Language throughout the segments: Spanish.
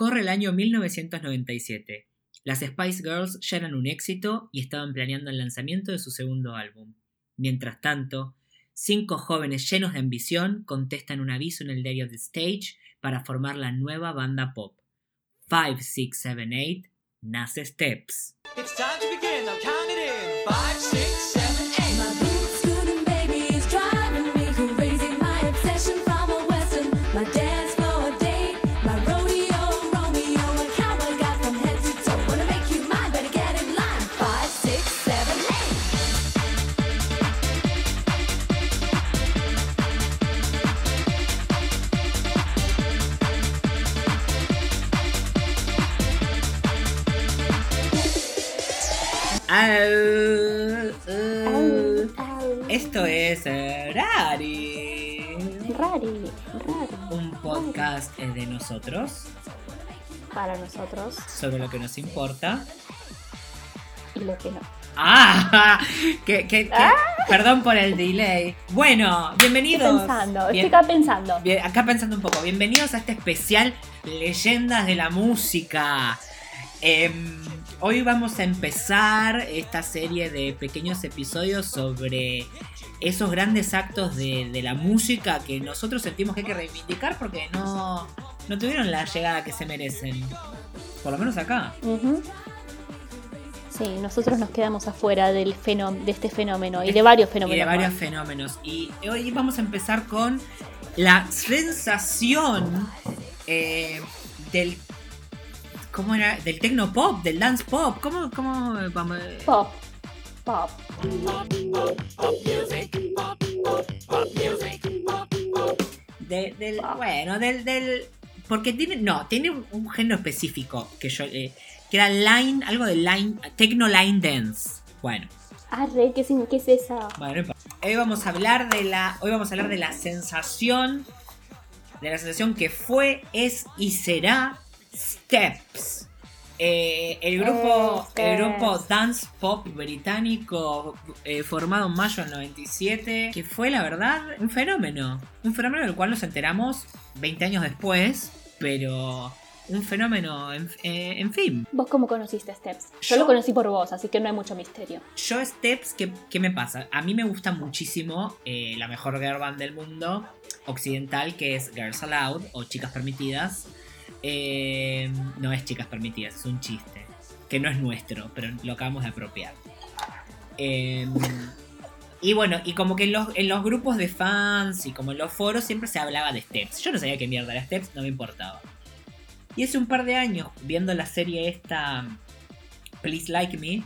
Corre el año 1997. Las Spice Girls ya eran un éxito y estaban planeando el lanzamiento de su segundo álbum. Mientras tanto, cinco jóvenes llenos de ambición contestan un aviso en el diario The Stage para formar la nueva banda pop. 5, 6, 7, 8 nace Steps. It's time to Esto es eh, Rari, Rari, rari. un podcast eh, de nosotros Para nosotros sobre lo que nos importa. y lo que no. ¡Ah! Que- que- que- Perdón por el delay. Bueno, Estoy bienvenidos. pensando, Bien- estoy acá pensando. bien, acá pensando un poco. Bienvenidos a este especial Leyendas de la Música. Em, hoy vamos a empezar esta serie de pequeños episodios sobre esos grandes actos de, de la música que nosotros sentimos que hay que reivindicar porque no, no tuvieron la llegada que se merecen. Por lo menos acá. Sí, nosotros nos quedamos afuera del de este fenómeno y de varios y fenómenos. de varios más. fenómenos. Y hoy vamos a empezar con la sensación eh, del. ¿Cómo era? Del techno pop, del dance pop. ¿Cómo, cómo vamos? Pop, pop. De- del, bueno, del, del. Porque tiene. No, tiene un, género específico que yo. eh, que era line. Algo de line. Techno line dance. Bueno. Arre, ¿qué, sin- qué es esa? Bueno, hoy vamos a hablar de la. Hoy vamos a hablar de la sensación. De la sensación que fue, es y será Steps. Eh, el grupo. Eh, el grupo dance pop británico eh, formado en mayo del 97. Que fue la verdad un fenómeno. Un fenómeno del cual nos enteramos 20 años después. Pero. Un fenómeno, en, eh, en fin. ¿Vos cómo conociste a Steps? Yo, Yo- lo conocí por vos, así que no hay mucho misterio. Yo Steps, ¿qué, qué me pasa? A mí me gusta muchísimo eh, la mejor girl band del mundo occidental, que es Girls Aloud o Chicas Permitidas. Eh, no es Chicas Permitidas, es un chiste. Que no es nuestro, pero lo acabamos de apropiar. Eh, y bueno, y como que en los, grupos de fans y como en los foros siempre se hablaba de Steps. Yo no sabía qué mierda era Steps, no me importaba. Y hace un par de años, viendo la serie esta, Please Like Me,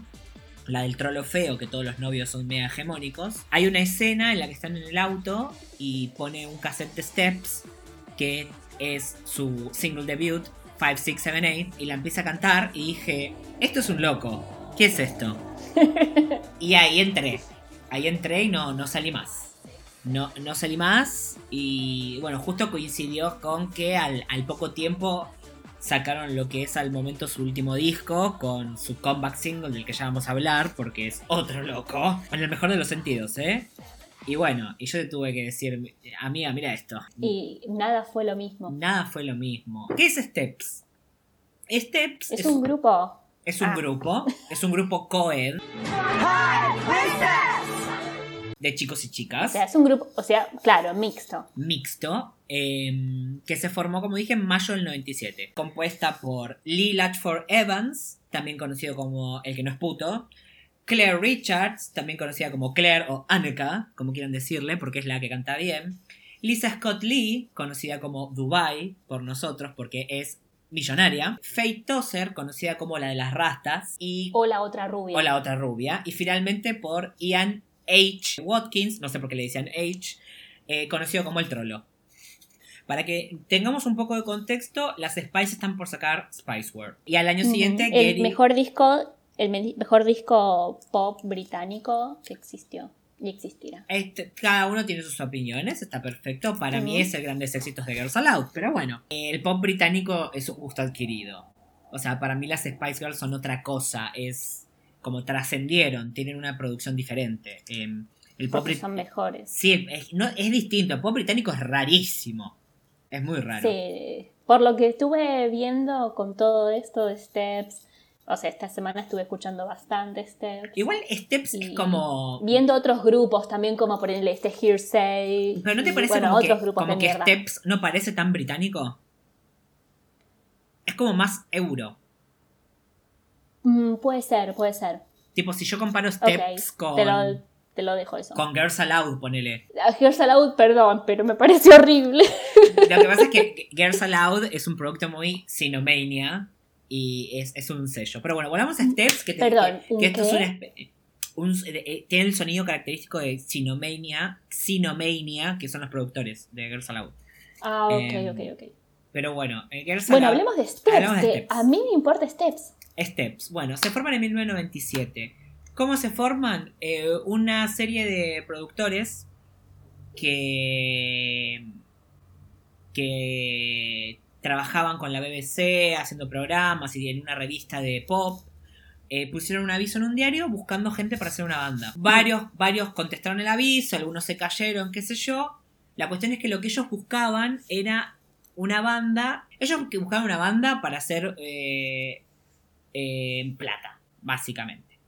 la del trolo feo, que todos los novios son mega hegemónicos, hay una escena en la que están en el auto y pone un cassette Steps, que es su single debut, 5, 6, 7, 8, y la empieza a cantar y dije, esto es un loco, ¿qué es esto? y ahí entré, ahí entré y no, no salí más. No, no salí más y bueno, justo coincidió con que al, al poco tiempo sacaron lo que es al momento su último disco con su comeback single del que ya vamos a hablar porque es otro loco, en el mejor de los sentidos, ¿eh? Y bueno, y yo te tuve que decir, amiga, mira esto. Y nada fue lo mismo. Nada fue lo mismo. ¿Qué es Steps? Steps Es un grupo. es un Ah. grupo, es un grupo coed de chicos y O chicas, sea, es un grupo, o sea, claro, mixto. mixto, eh, que se formó, como dije, en mayo del 97, compuesta por Lee Latchford Evans, también conocido como El que no es puto, Claire Richards, también conocida como Claire o Annika, como quieran decirle, porque es la que canta bien, Lisa Scott Lee, conocida como Dubai por nosotros, porque es millonaria, Faye Tosser, conocida como la de las rastas, y O la otra rubia. o la otra rubia. Y finalmente por Ian H. Watkins, no sé por qué le decían H, eh, conocido como el trolo. Para que tengamos un poco de contexto, las Spice están por sacar Spice World. Y al año siguiente, el Gary- mejor disco, el me- mejor disco pop británico que existió y existirá. Este, cada uno tiene sus opiniones, está perfecto. Para mí es el grandes éxitos de Girls Aloud. Pero bueno, el pop británico es un gusto adquirido. O sea, para mí las Spice Girls son otra cosa. Es como trascendieron, tienen una producción diferente. Em, el pop Porque son mejores. Sí, es, no, es distinto. El pop británico es rarísimo. Es muy raro. Sí, Por lo que estuve viendo con todo esto de Steps, o sea, esta semana estuve escuchando bastante Steps. Igual Steps y es como. Viendo otros grupos también, como por ejemplo este Hearsay. Pero ¿no te y, parece bueno, como otros que, grupos como de que mierda. Steps no parece tan británico? Es como más euro. Mm, puede ser, puede ser. Tipo, si yo comparo Steps con, te, lo, te lo dejo eso. con Girls Aloud, ponele. A Here's Aloud, perdón, pero me parece horrible. Lo que pasa es que Girls Aloud es un producto muy Cinomania y es, es un sello. Pero bueno, volvamos a Steps, que, te- Perdón, que, ¿un que esto es una un- eh, tiene el sonido característico de Cinomania, Cinomania, que son los productores de Girls Aloud. Ah, ok, Em, ok, ok. Pero bueno, eh, Girls Bueno, Aloud- hablemos de Steps, hablemos de que Steps. a mí me importa Steps. Steps. Bueno, se forman en 1997. ¿Cómo se forman? Eh, una serie de productores que. que trabajaban con la BBC haciendo programas y en una revista de pop. eh, pusieron un aviso en un diario buscando gente para hacer una banda. Varios, varios contestaron el aviso, algunos se cayeron, qué sé yo. La cuestión es que lo que ellos buscaban era una banda. Ellos buscaban una banda para hacer eh, eh, plata, básicamente.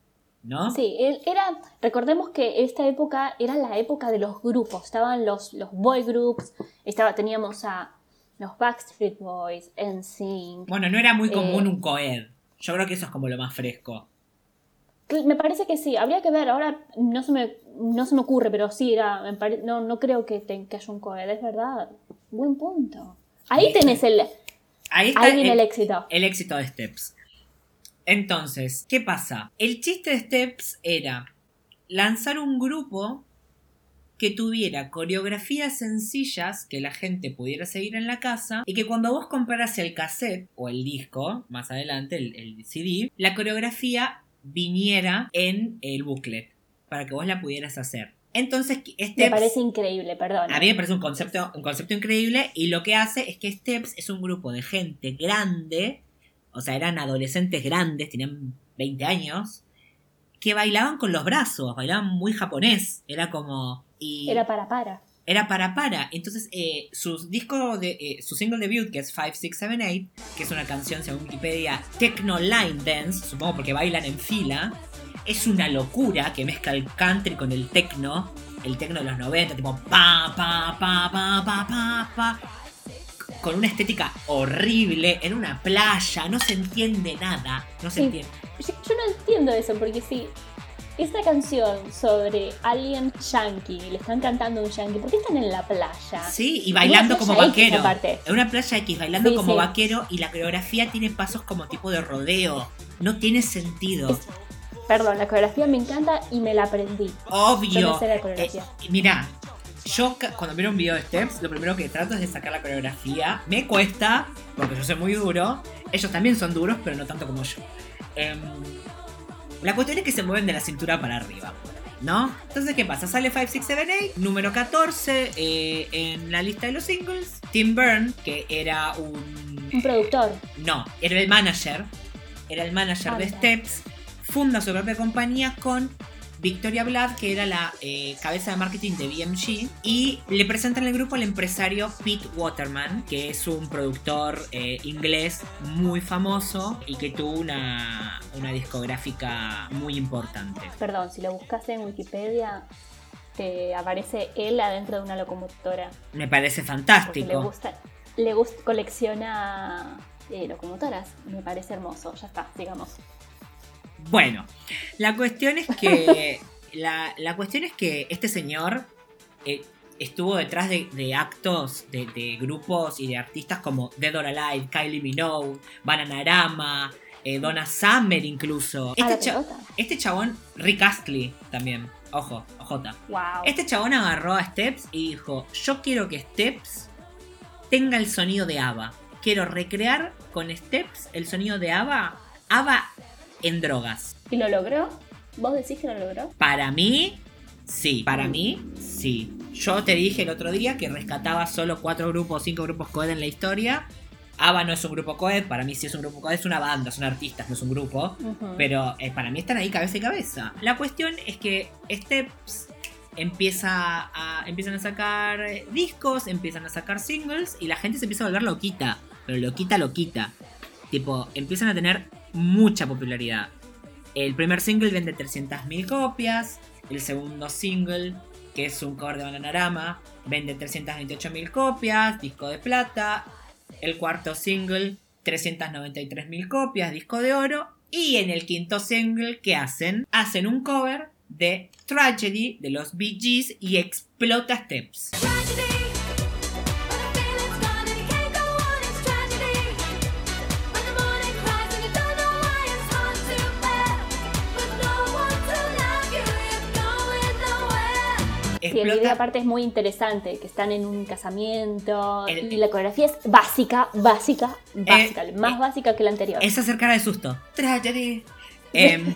¿No? Sí, era, recordemos que esta época era la época de los grupos, estaban los, los boy groups, estaba, teníamos a los Backstreet Boys, NSYNC. Bueno, no era muy común Eh. un coed. Yo creo que eso es como lo más fresco. Me parece que sí, habría que ver, ahora no se me, no se me ocurre, pero sí, era, no, no creo que, te- que haya un coed, es verdad. Buen punto. Ahí Listo. tenés el, Ahí está ahí viene el, el éxito. el éxito de Steps. Entonces, ¿qué pasa? El chiste de Steps era lanzar un grupo que tuviera coreografías sencillas que la gente pudiera seguir en la casa y que cuando vos compraras el cassette o el disco, más adelante el, el CD, la coreografía viniera en el booklet para que vos la pudieras hacer. Entonces, Me Steps... parece increíble, perdón. A mí me parece un concepto, un concepto increíble y lo que hace es que Steps es un grupo de gente grande, o sea, eran adolescentes grandes, tenían 20 años, que bailaban con los brazos, bailaban muy japonés, era como... Y Era para para. era para para. Entonces, eh, su disco, de, eh, su single debut, que es 5678, que es una canción, según Wikipedia, Techno Line Dance, supongo porque bailan en fila, es una locura que mezcla el country con el techno, el techno de los 90, tipo pa, pa, pa, pa, pa, pa, pa, con una estética horrible, en una playa, no se entiende nada, no se Sí. entiende. Yo, yo no entiendo eso, porque si esta canción sobre alguien yankee, le están cantando a un yankee, ¿por qué están en la playa? Sí, y bailando como vaquero. En una playa X, bailando Sí, como sí. vaquero y la coreografía tiene pasos como tipo de rodeo. No tiene sentido. Es- Perdón, la coreografía me encanta y me la aprendí. Yo Obvio. sé la coreografía. Eh, mira, yo cuando miro un video de Steps, lo primero que trato es de sacar la coreografía. Me cuesta, porque yo soy muy duro. Ellos también son duros, pero no tanto como yo. Em, la cuestión es que se mueven de la cintura para arriba. ¿No? Entonces, ¿qué pasa? Sale 5678, número 14 eh, en la lista de los singles. Tim Byrne, que era un Un productor. no, era el manager. Era el manager Ah, de mira. Steps. Funda su propia compañía con Victoria Vlad, que era la eh, cabeza de marketing de BMG. Y le presentan el grupo al empresario Pete Waterman, que es un productor eh, inglés muy famoso y que tuvo una, una discográfica muy importante. Perdón, si lo buscas en Wikipedia, te aparece él adentro de una locomotora. Me parece Porque le fantástico. gusta, le gusta, colecciona eh, locomotoras. Me parece hermoso. Ya está, sigamos. Bueno, la cuestión es que. la, la cuestión es que este señor eh, estuvo detrás de, de actos de, de grupos y de artistas como Dead or Alive, Kylie Minogue, Bananarama, eh, Donna Summer incluso. Ah, Este, cha- este chabón, Rick Astley también. Ojo, ojota. Wow. Este chabón agarró a Steps y dijo: Yo quiero que Steps tenga el sonido de ABBA. Quiero recrear con Steps el sonido de ABBA. ABBA en drogas. ¿Y lo logró? ¿Vos decís que lo logró? Para mí, sí. Para mí, sí. Yo te dije el otro día que rescataba solo cuatro grupos, cinco grupos coed en la historia. ABBA no es un grupo coed, para mí sí es un grupo coed, es una banda, son artistas, no es un grupo. Pero eh, para mí están ahí cabeza y cabeza. La cuestión es que Steps empieza a, empiezan a sacar eh, discos, empiezan a sacar singles y la gente se empieza a volver loquita. pero loquita, loquita. Tipo, empiezan a tener mucha popularidad. El primer single vende 300.000 copias. El segundo single, que es un cover de Bananarama, vende 328.000 copias, disco de plata. El cuarto single, 393.000 copias, disco de oro. Y en el quinto single, ¿qué hacen? Hacen un cover de Tragedy de los Bee Gees y explota Steps. Nowhere. Sí, el video Explota aparte es muy interesante, que están en un casamiento El- y la coreografía es básica, básica, básica, más eh, básica que la anterior. es hacer cara de susto. Tragedy. Em,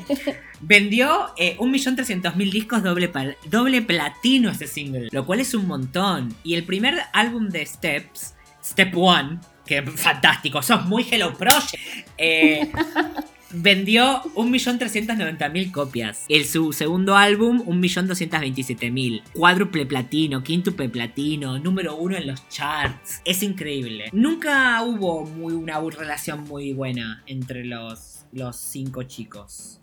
vendió eh, 1.300.000 discos doble, doble platino este single, lo cual es un montón. Y el primer álbum de Steps, Step One, que fantástico, sos muy Hello Project, eh, vendió 1.390.000 copias. El, su segundo álbum, 1.227.000. Cuádruple platino, quíntuple platino, número uno en los charts. Es increíble. Nunca hubo muy, una relación muy buena entre los, los cinco chicos.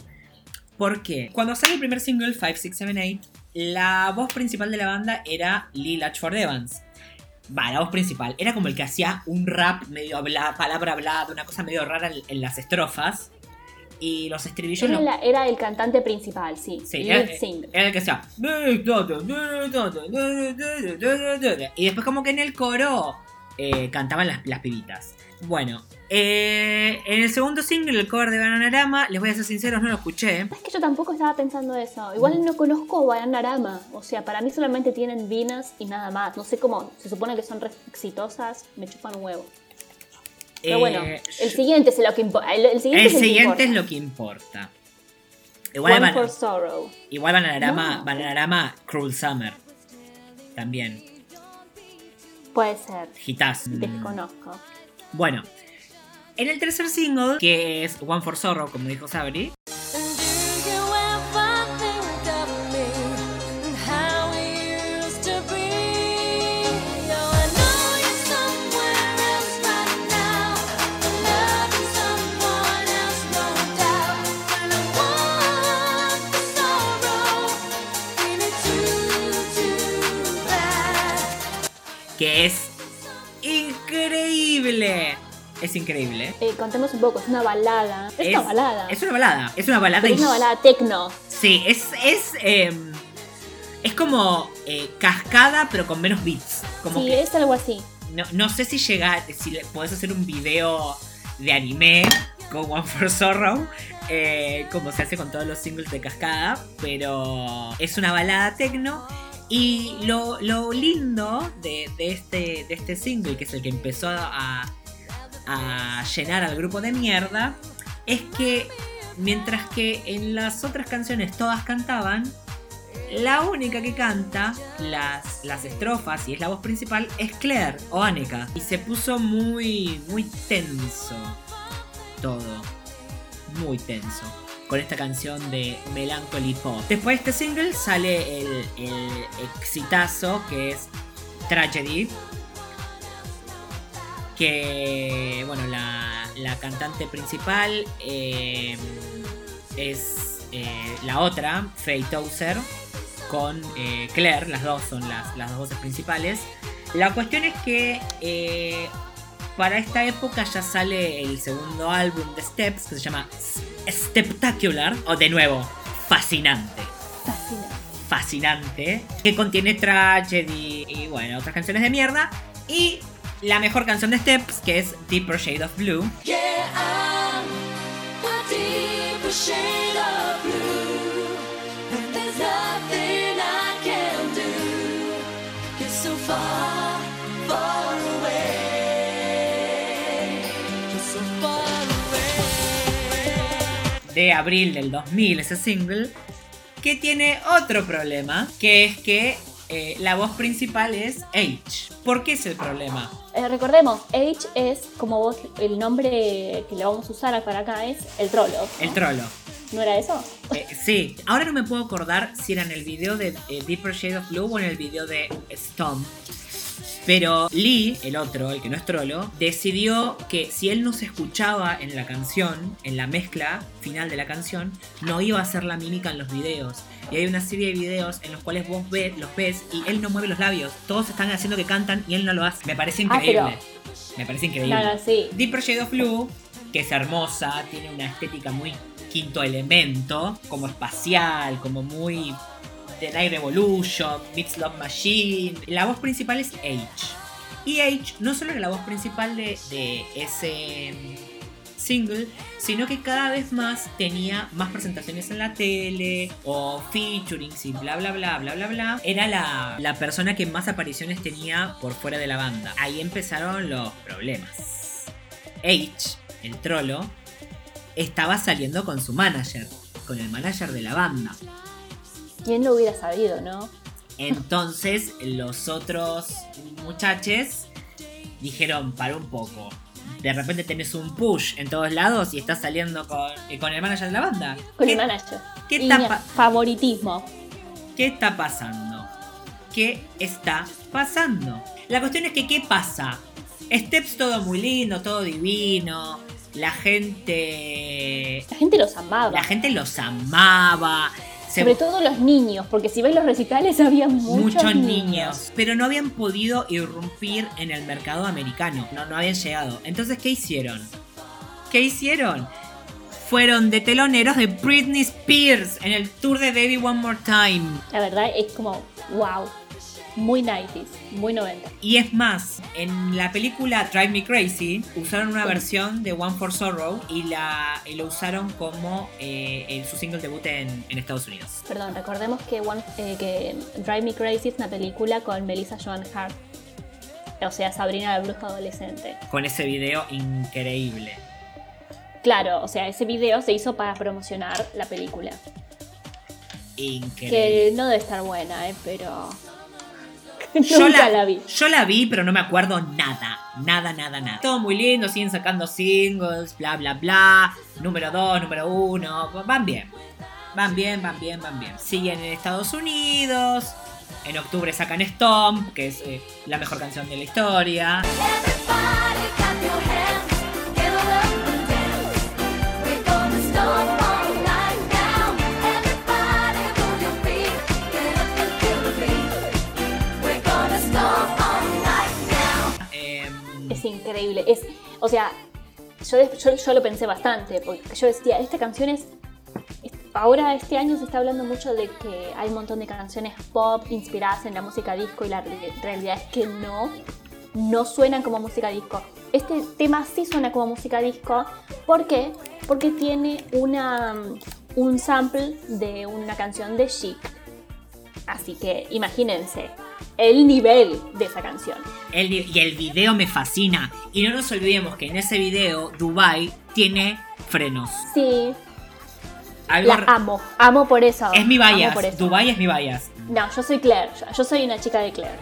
¿Por qué? Cuando sale el primer single, 5, 6, 7, 8, la voz principal de la banda era Lee Latchford Evans. Va, la voz principal. Era como el que hacía un rap medio habla, palabra hablada, una cosa medio rara en las estrofas. Y los estribillos Era, era el cantante principal, sí. Sí, era, era el que hacía. Y después, como que en el coro eh, cantaban las, las pibitas. Bueno, eh, en el segundo single, el cover de Bananarama, les voy a ser sinceros, no lo escuché. Es que yo tampoco estaba pensando eso. Igual no conozco Bananarama. O sea, para mí solamente tienen Venus y nada más. No sé cómo. Se supone que son re exitosas. Me chupan un huevo. Pero Eh, bueno, el siguiente es lo que importa. El, el siguiente el es siguiente lo que importa. Igual, One Ban- for Sorrow. igual Bananarama, No. Bananarama, Cruel Summer. También. Puede ser. Hitazo. Desconozco. Bueno, en el tercer single, que es One for Sorrow, como dijo Sabri, Es increíble. Eh, contemos un poco. Es una balada. Es, una balada. Es una balada. Es una balada. Pero es una balada tecno. Sí, es. Es, em, es como eh, cascada, pero con menos beats. Como Sí, que es algo así. no, no sé si llega. Si le- podés hacer un video de anime con One for Sorrow. eh, como se hace con todos los singles de cascada. Pero es una balada tecno. Y lo, lo lindo de, de este, de este single, que es el que empezó a, a llenar al grupo de mierda, es que mientras que en las otras canciones todas cantaban, la única que canta las, las estrofas y es la voz principal es Claire o Annika. Y se puso muy, muy tenso todo. Muy tenso. Con esta canción de Melancholy Pop. Después de este single sale el, el exitazo que es Tragedy. Que, bueno, la, la cantante principal eh, es eh, la otra, Faye Tozer, con eh, Claire, las dos son las, las dos voces principales. La cuestión es que para esta época ya sale el segundo álbum de Steps, que se llama Steptacular, o de nuevo, fascinante Fascinante. fascinante que contiene Tragedy y bueno, otras canciones de mierda. Y la mejor canción de Steps, que es Deeper Shade of Blue. De abril del 2000, ese single, que tiene otro problema, que es que eh, la voz principal es H. ¿Por qué es el problema? Eh, recordemos, H es como vos, el nombre que le vamos a usar para acá es el trolo. ¿no? El trolo. ¿No era eso? Eh, sí, ahora no me puedo acordar si era en el video de eh, Deeper Shade of Blue o en el video de Stomp. Pero Lee, el otro, el que no es trolo, decidió que si él no se escuchaba en la canción, en la mezcla final de la canción, no iba a hacer la mímica en los videos. Y hay una serie de videos en los cuales vos ve- los ves y él no mueve los labios. Todos están haciendo que cantan y él no lo hace. Me parece Ah, pero- increíble. Me parece increíble. No, sí. Deep Project of Blue, que es hermosa, tiene una estética muy quinto elemento, como espacial, como muy The Night Revolution, Beats Love Machine. La voz principal es H. Y H no solo era la voz principal de, de ese mm, single, sino que cada vez más tenía más presentaciones en la tele o featurings y bla bla bla bla bla bla. Era la, la persona que más apariciones tenía por fuera de la banda. Ahí empezaron los problemas. H, el trolo, estaba saliendo con su manager, con el manager de la banda. ¿Quién lo hubiera sabido, no? Entonces los otros muchachos dijeron, para un poco. De repente tenés un push en todos lados y estás saliendo con, eh, con el manager de la banda. Con ¿Qué, el manager. qué Y favoritismo. ¿Qué está pasando? ¿Qué está pasando? La cuestión es que, ¿qué pasa? Steps todo muy lindo, todo divino. La gente... La gente los amaba. La gente los amaba. Sobre todo los niños, porque si ves los recitales había muchos, muchos niños. Pero no habían podido irrumpir en el mercado americano. No, no habían llegado. Entonces, ¿qué hicieron? ¿Qué hicieron? Fueron de teloneros de Britney Spears en el tour de Baby One More Time. La verdad es como, wow. Muy 90s, muy 90. Y es más, en la película Drive Me Crazy usaron una Sí. versión de One for Sorrow y, la, y lo usaron como eh, en su single debut en, en Estados Unidos. Perdón, recordemos que, One- eh, que Drive Me Crazy es una película con Melissa Joan Hart. O sea, Sabrina la bruja adolescente. Con ese video increíble. Claro, o sea, ese video se hizo para promocionar la película. Increíble. Que no debe estar buena, ¿eh? Pero... Yo Nunca la, vi. Yo la vi, pero no me acuerdo nada. Nada, nada, nada. Todo muy lindo, siguen sacando singles, bla, bla, bla. Número 2, número 1. Van bien. Van bien, van bien, van bien. Siguen en Estados Unidos. En octubre sacan Stomp, que es eh, la mejor canción de la historia. Everybody clap your hands, get up increíble. Es, o sea, yo, yo, yo lo pensé bastante, porque yo decía, esta canción es... es- Ahora este año se está hablando mucho de que hay un montón de canciones pop inspiradas en la música disco y la re- realidad es que no, no suenan como música disco. Este tema sí suena como música disco. ¿Por qué? Porque tiene una, un sample de una canción de Chic. Así que imagínense el nivel de esa canción. el- y el video me fascina. Y no nos olvidemos que en ese video Dubai tiene frenos. Sí, Algo La amo, amo por eso. es mi bias. Dubai es mi bias. No, yo soy Claire, yo, soy una chica de Claire.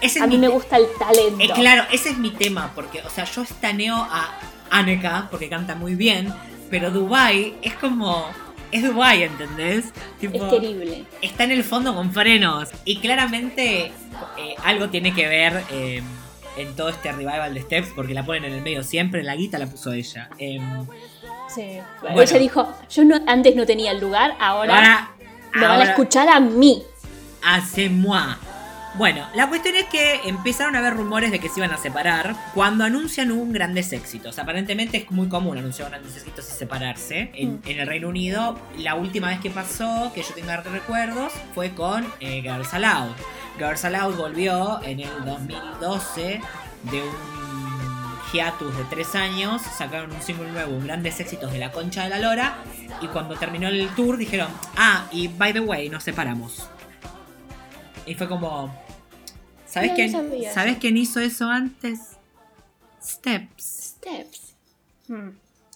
Ese es A mí me gusta el talento. Eh, claro, ese es mi tema, porque, o sea, yo estaneo a Aneka porque canta muy bien, pero Dubai es como. Es Dubai, ¿entendés? Tipo, Es querible. está en el fondo con frenos. Y claramente eh, algo tiene que ver eh, en todo este revival de Steps, porque la ponen en el medio siempre. La guita la puso ella. Em, Sí. Bueno. Ella dijo, yo no, antes no tenía el lugar, ahora, ahora. me van a escuchar a mí. hace moi. Bueno, la cuestión es que empezaron a haber rumores de que se iban a separar cuando anuncian un grandes éxitos. Aparentemente es muy común anunciar grandes éxitos y separarse. En, Mm. en el Reino Unido, la última vez que pasó, que yo tenga recuerdos, fue con eh, Girls Aloud. Girls Aloud volvió en el 2012 de un hiatus de tres años, sacaron un single nuevo, un grandes éxitos de la concha de la lora, y cuando terminó el tour dijeron, ah, y by the way, nos separamos. Y fue como. ¿Sabes No, quién, ¿sabes quién hizo eso antes? Steps. Steps. Mm.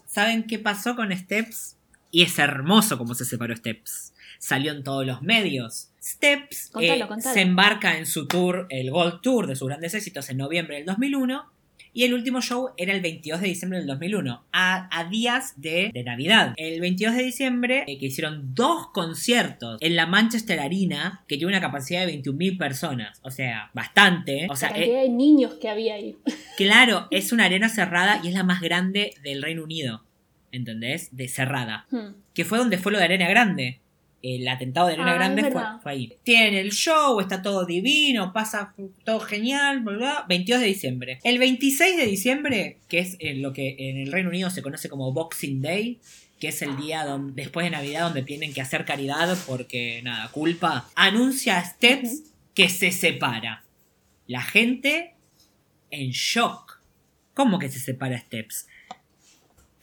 ¿Saben qué pasó con Steps? Y es hermoso cómo se separó Steps. Salió en todos los medios. Steps Contalo, eh, contalo. se embarca en su tour, el Gold Tour de sus grandes éxitos en noviembre del 2001. Y el último show era el 22 de diciembre del 2001, a, a días de, de Navidad. El 22 de diciembre, eh, que hicieron dos conciertos en la Manchester Arena, que tiene una capacidad de 21.000 personas. O sea, bastante. O sea, la eh, cantidad de niños que había ahí. claro, es una arena cerrada y es la más grande del Reino Unido. ¿Entendés? De cerrada. Hmm. Que fue donde fue lo de Arena Grande. El atentado de Arena Ah, Grande fue, ahí. Tiene el show, está todo divino, pasa todo genial, bla, bla. 22 de diciembre. El 26 de diciembre, que es eh, lo que en el Reino Unido se conoce como Boxing Day, que es el día don- después de Navidad donde tienen que hacer caridad porque, nada, culpa, anuncia a Steps que se separa. La gente en shock. ¿Cómo que se separa Steps?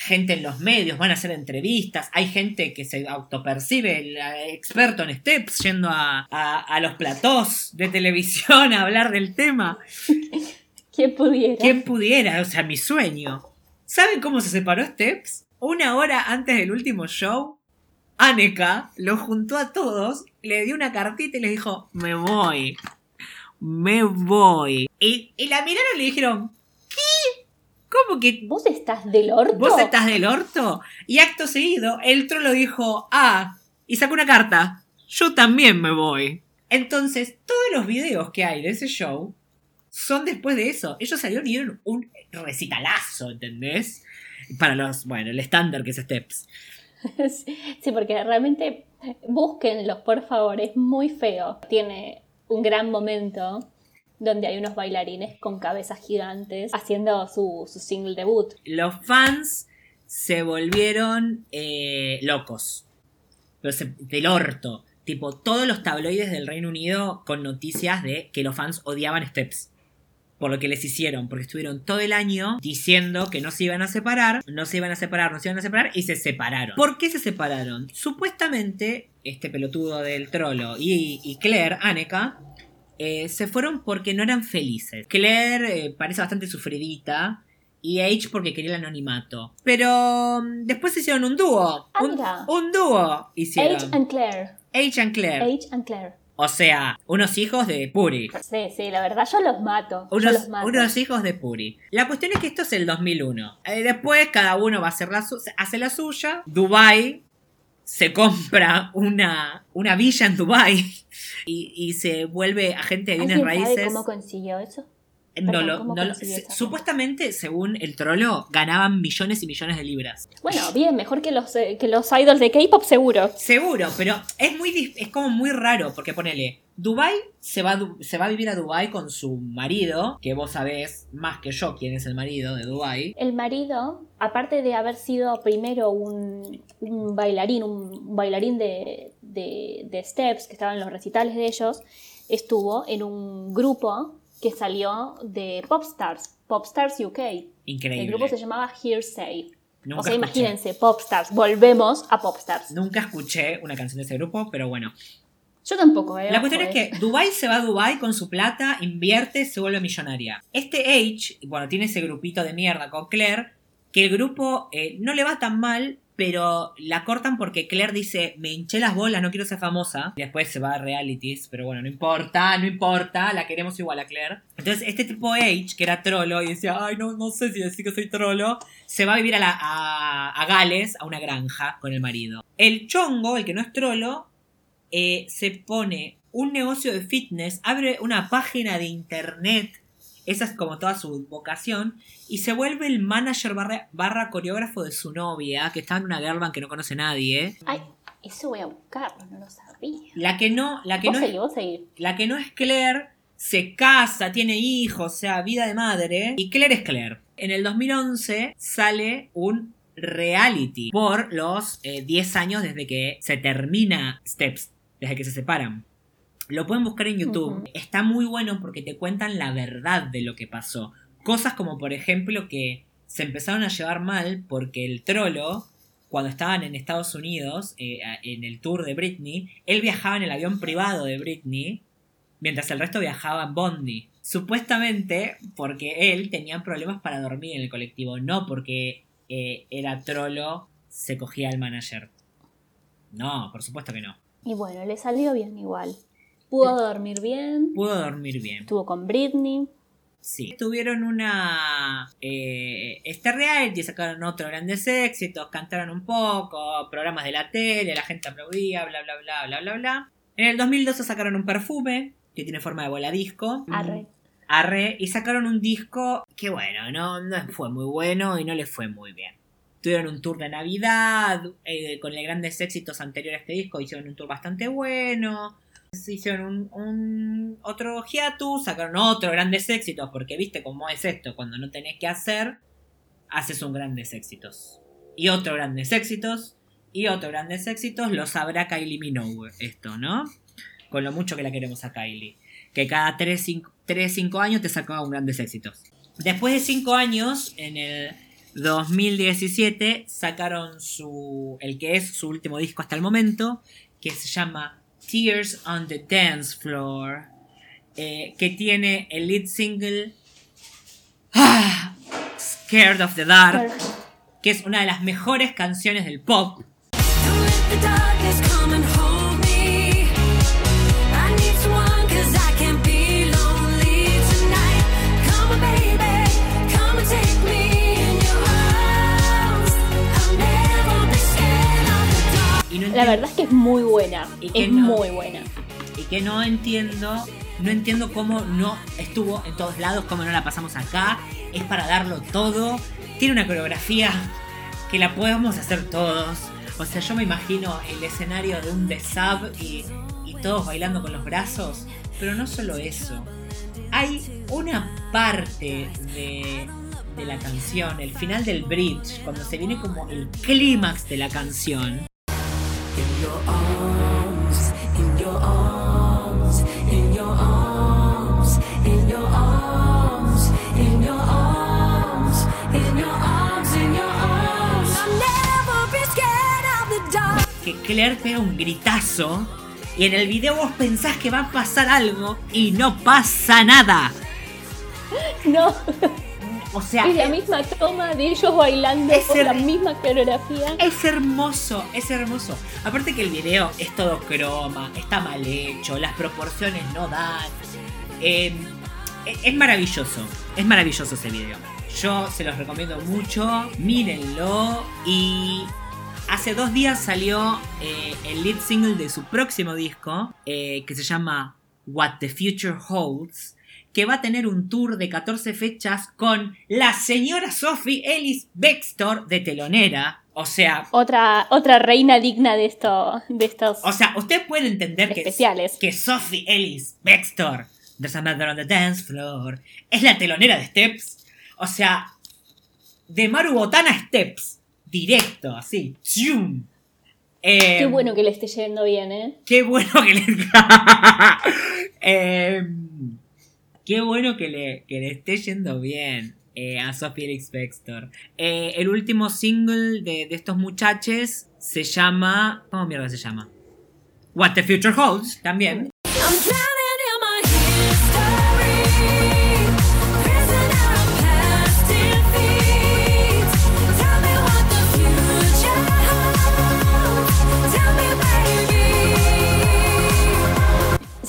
Gente en los medios, van a hacer entrevistas, hay gente que se autopercibe el eh, experto en Steps yendo a, a- a los platós de televisión a hablar del tema. ¿Quién pudiera? ¿Quién pudiera? O sea, mi sueño. ¿Saben cómo se separó Steps? Una hora antes del último show, Aneka lo juntó a todos, le dio una cartita y les dijo, me voy. Me voy. Y, y la miraron y le dijeron. ¿Cómo que ¿Vos estás del orto? vos estás del orto? Y acto seguido, el trolo dijo, ah, y sacó una carta, yo también me voy. Entonces, todos los videos que hay de ese show son después de eso. Ellos salieron y dieron un recitalazo, ¿entendés? Para los, bueno, el estándar que es Steps. Sí, porque realmente búsquenlos, por favor, es muy feo. Tiene un gran momento donde hay unos bailarines con cabezas gigantes haciendo su, su single debut. Los fans se volvieron eh, locos. Pero se- del orto. Tipo, todos los tabloides del Reino Unido con noticias de que los fans odiaban Steps. Por lo que les hicieron, porque estuvieron todo el año diciendo que no se iban a separar, no se iban a separar, no se iban a separar, y se separaron. ¿Por qué se separaron? Supuestamente, este pelotudo del trolo y, y Claire, Aneka, eh, se fueron porque no eran felices. Claire eh, parece bastante sufridita. Y H porque quería el anonimato. Pero mm, después hicieron un dúo. Ah, un, un dúo hicieron. H and Claire. H and Claire. H and Claire. O sea, unos hijos de Puri. Sí, sí, la verdad yo los mato. yo Unos, los mato. unos hijos de Puri. La cuestión es que esto es el 2001. Eh, después cada uno va a hacer la, su- hace la suya. Dubai se compra una, una villa en Dubai y, y se vuelve agente de bienes ¿Alguien sabe raíces. cómo consiguió eso? No Perdón, lo- ¿cómo no lo- consiguió se- esa supuestamente, según el trolo, ganaban millones y millones de libras. Bueno, bien, mejor que los, eh, que los idols de K-pop seguro. Seguro, pero es muy es como muy raro, porque ponele, Dubai se va, se va a vivir a Dubai con su marido, que vos sabés más que yo quién es el marido de Dubai. El marido, aparte de haber sido primero un, un bailarín, un bailarín de, de, de Steps, que estaba en los recitales de ellos, estuvo en un grupo que salió de Popstars, Popstars UK. Increíble. El grupo se llamaba Hearsay. Nunca o sea, escuché. imagínense, Popstars, volvemos a Popstars. Nunca escuché una canción de ese grupo, pero bueno. Yo tampoco, ¿eh? La cuestión es eh. que Dubai se va a Dubai con su plata, invierte, se vuelve millonaria. Este H, bueno, tiene ese grupito de mierda con Claire, que el grupo eh, no le va tan mal, pero la cortan porque Claire dice, me hinché las bolas, no quiero ser famosa. Y después se va a realities, pero bueno, no importa, no importa, la queremos igual a Claire. Entonces este tipo H, que era trolo, y decía, ay, no, no sé si decir que soy trolo, se va a vivir a, la- a, a Gales, a una granja, con el marido. El chongo, el que no es trolo, eh, se pone un negocio de fitness, abre una página de internet, esa es como toda su vocación, y se vuelve el manager barra, barra coreógrafo de su novia, que está en una girl band que no conoce nadie. Ay, eso voy a buscarlo, no lo sabía. La que no, la que no, es, seguí, la que no es Claire, se casa, tiene hijos, o sea, vida de madre, y Claire es Claire. En el 2011 sale un reality por los eh, 10 años desde que se termina Steps, desde que se separan. Lo pueden buscar en YouTube. Está muy bueno porque te cuentan la verdad de lo que pasó. Cosas como, por ejemplo, que se empezaron a llevar mal porque el trolo, cuando estaban en Estados Unidos, eh, en el tour de Britney, él viajaba en el avión privado de Britney, mientras el resto viajaba en Bondi. Supuestamente porque él tenía problemas para dormir en el colectivo, no porque eh, era trolo, se cogía al manager. No, por supuesto que no. Y bueno, le salió bien igual. Pudo dormir bien, Pudo dormir bien. estuvo con Britney. Sí. Tuvieron una. Eh, este reality, sacaron otros grandes éxitos, cantaron un poco, programas de la tele, la gente aplaudía, bla, bla, bla, bla, bla, bla. En el 2012 sacaron un perfume que tiene forma de voladisco. Arre. Arre, y sacaron un disco que, bueno, no, no fue muy bueno y no le fue muy bien. Tuvieron un tour de Navidad, eh, con los grandes éxitos anteriores a este disco, hicieron un tour bastante bueno. Hicieron un, un otro hiatus, sacaron otros grandes éxitos, porque viste cómo es esto, cuando no tenés que hacer, haces un grandes éxitos. Y otros grandes éxitos, y otros grandes éxitos, lo sabrá Kylie Minogue, esto, ¿no? Con lo mucho que la queremos a Kylie. Que cada 3-5 años te sacaba un grandes éxitos. Después de 5 años, en el 2017, sacaron su el que es su último disco hasta el momento, que se llama Tears on the Dance Floor, eh, que tiene el lead single ah, Scared of the Dark, que es una de las mejores canciones del pop. La verdad es que es muy buena. Y que Es no. muy buena. y que no entiendo, no entiendo cómo no estuvo en todos lados, cómo no la pasamos acá. Es para darlo todo. Tiene una coreografía que la podemos hacer todos. O sea, yo me imagino el escenario de un The Sub y, y todos bailando con los brazos. Pero no solo eso. Hay una parte de, de la canción, el final del bridge, cuando se viene como el clímax de la canción. Que Claire pega un gritazo y en el video vos pensás que va a pasar algo y no pasa nada. No, O sea, es la es, misma toma de ellos bailando Es con la misma coreografía. es hermoso, es hermoso. Aparte que el video es todo croma, está mal hecho, las proporciones no dan. Eh, es- es maravilloso, es maravilloso ese video. Yo se los recomiendo mucho, mírenlo y hace dos días salió eh, el lead single de su próximo disco eh, que se llama What the Future Holds que va a tener un tour de 14 fechas con la señora Sophie Ellis Bextor de telonera. O sea, Otra, otra reina digna de, esto, de estos o sea, usted puede entender que, especiales. que Sophie Ellis Bextor, There's a on the Dance Floor, es la telonera de Steps. O sea, de Maru Botana Steps, directo, así. ¡Tchum! Eh, Qué bueno que le esté yendo bien, ¿eh? Qué bueno que le. Em, qué bueno que le, que le esté yendo bien eh, a Sophie Elix Bextor. Eh, el último single de, de estos muchachos se llama. ¿Cómo mierda se llama? What the Future Holds, también.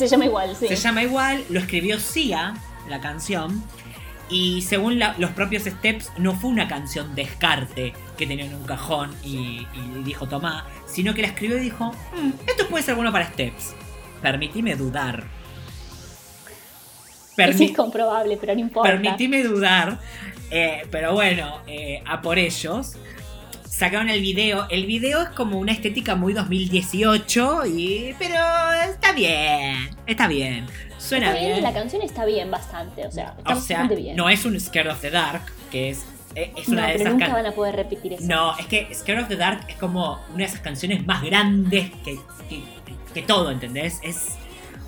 Se llama igual, sí. Se llama igual, lo escribió Sia, la canción. Y según la- los propios Steps, no fue una canción descarte que tenía en un cajón y, y dijo tomá, sino que la escribió y dijo, "Mm, esto puede ser bueno para Steps. Permitime dudar. Es incomprobable, pero no importa. Permitime dudar. eh, pero bueno, eh, a por ellos. Sacaron el video. El video es como una estética muy 2018. Y, pero está bien. Está bien. Suena Está bien, bien. La canción está bien bastante, o sea, está O sea, bastante bien. no es un Scared of the Dark. Que es, eh, es No, una de pero esas nunca van a poder repetir eso. No, es que Scared of the Dark es como una de esas canciones más grandes que, que, que todo, ¿entendés? Es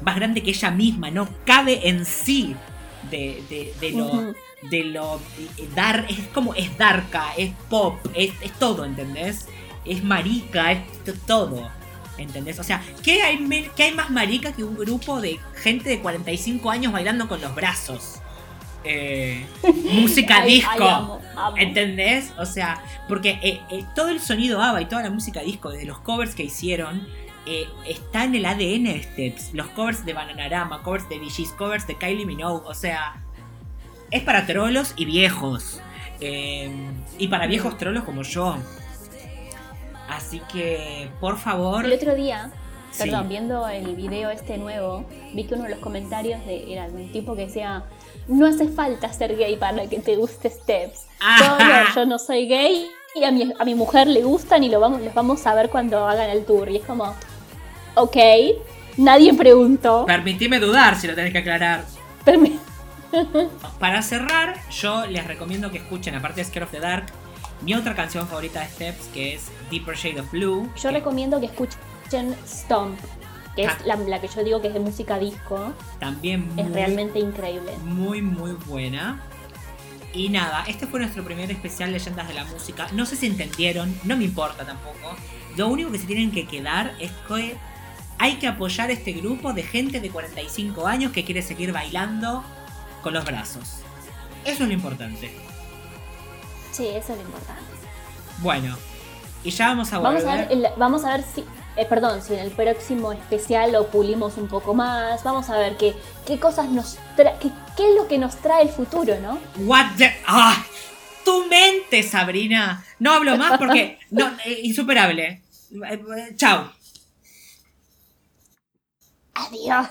más grande que ella misma, no cabe en sí de, de, de lo. De lo eh, dar, es como es darka, es pop, es, es todo, ¿entendés? Es marica, es todo, ¿entendés? O sea, ¿qué hay, qué hay más marica que un grupo de gente de 45 años bailando con los brazos? Eh, música Ay, disco. ay, amo, amo. ¿Entendés? O sea, porque eh, eh, todo el sonido ABBA y toda la música disco, de los covers que hicieron, está en el ADN de Steps. Los covers de Bananarama, covers de Gees, covers de Kylie Minogue, o sea, es para trolos y viejos. Eh, y para viejos trolos como yo. Así que, por favor. El otro día, Sí. perdón, viendo el video este nuevo, vi que uno de los comentarios de, era de un tipo que decía, no hace falta ser gay para que te guste Steps. Ajá. Yo no, yo no soy gay y a mi, a mi mujer le gustan y lo vamos, los vamos a ver cuando hagan el tour. Y es como, ok, nadie preguntó. Permitime dudar si lo tenés que aclarar. Permi- Para cerrar, yo les recomiendo que escuchen, aparte de Scare of the Dark, mi otra canción favorita de Steps, que es Deeper Shade of Blue. Yo que recomiendo que escuchen Stomp, que es Ah. la, la que yo digo que es de música disco. También Es realmente increíble. muy, muy buena. Y nada, este fue nuestro primer especial Leyendas de la Música. No sé si entendieron, no me importa tampoco. Lo único que se tienen que quedar es que hay que apoyar este grupo de gente de 45 años que quiere seguir bailando con los brazos. Eso es lo importante. Sí, eso es lo importante. Bueno, y ya vamos a volver. Vamos a ver, el- vamos a ver si, eh, perdón, si en el próximo especial lo pulimos un poco más. Vamos a ver qué, qué cosas nos trae, qué, qué es lo que nos trae el futuro, ¿no? What the... ¡Ah! Tu mente, Sabrina. No hablo más porque... No, eh, insuperable. Eh, eh, chao. Adiós.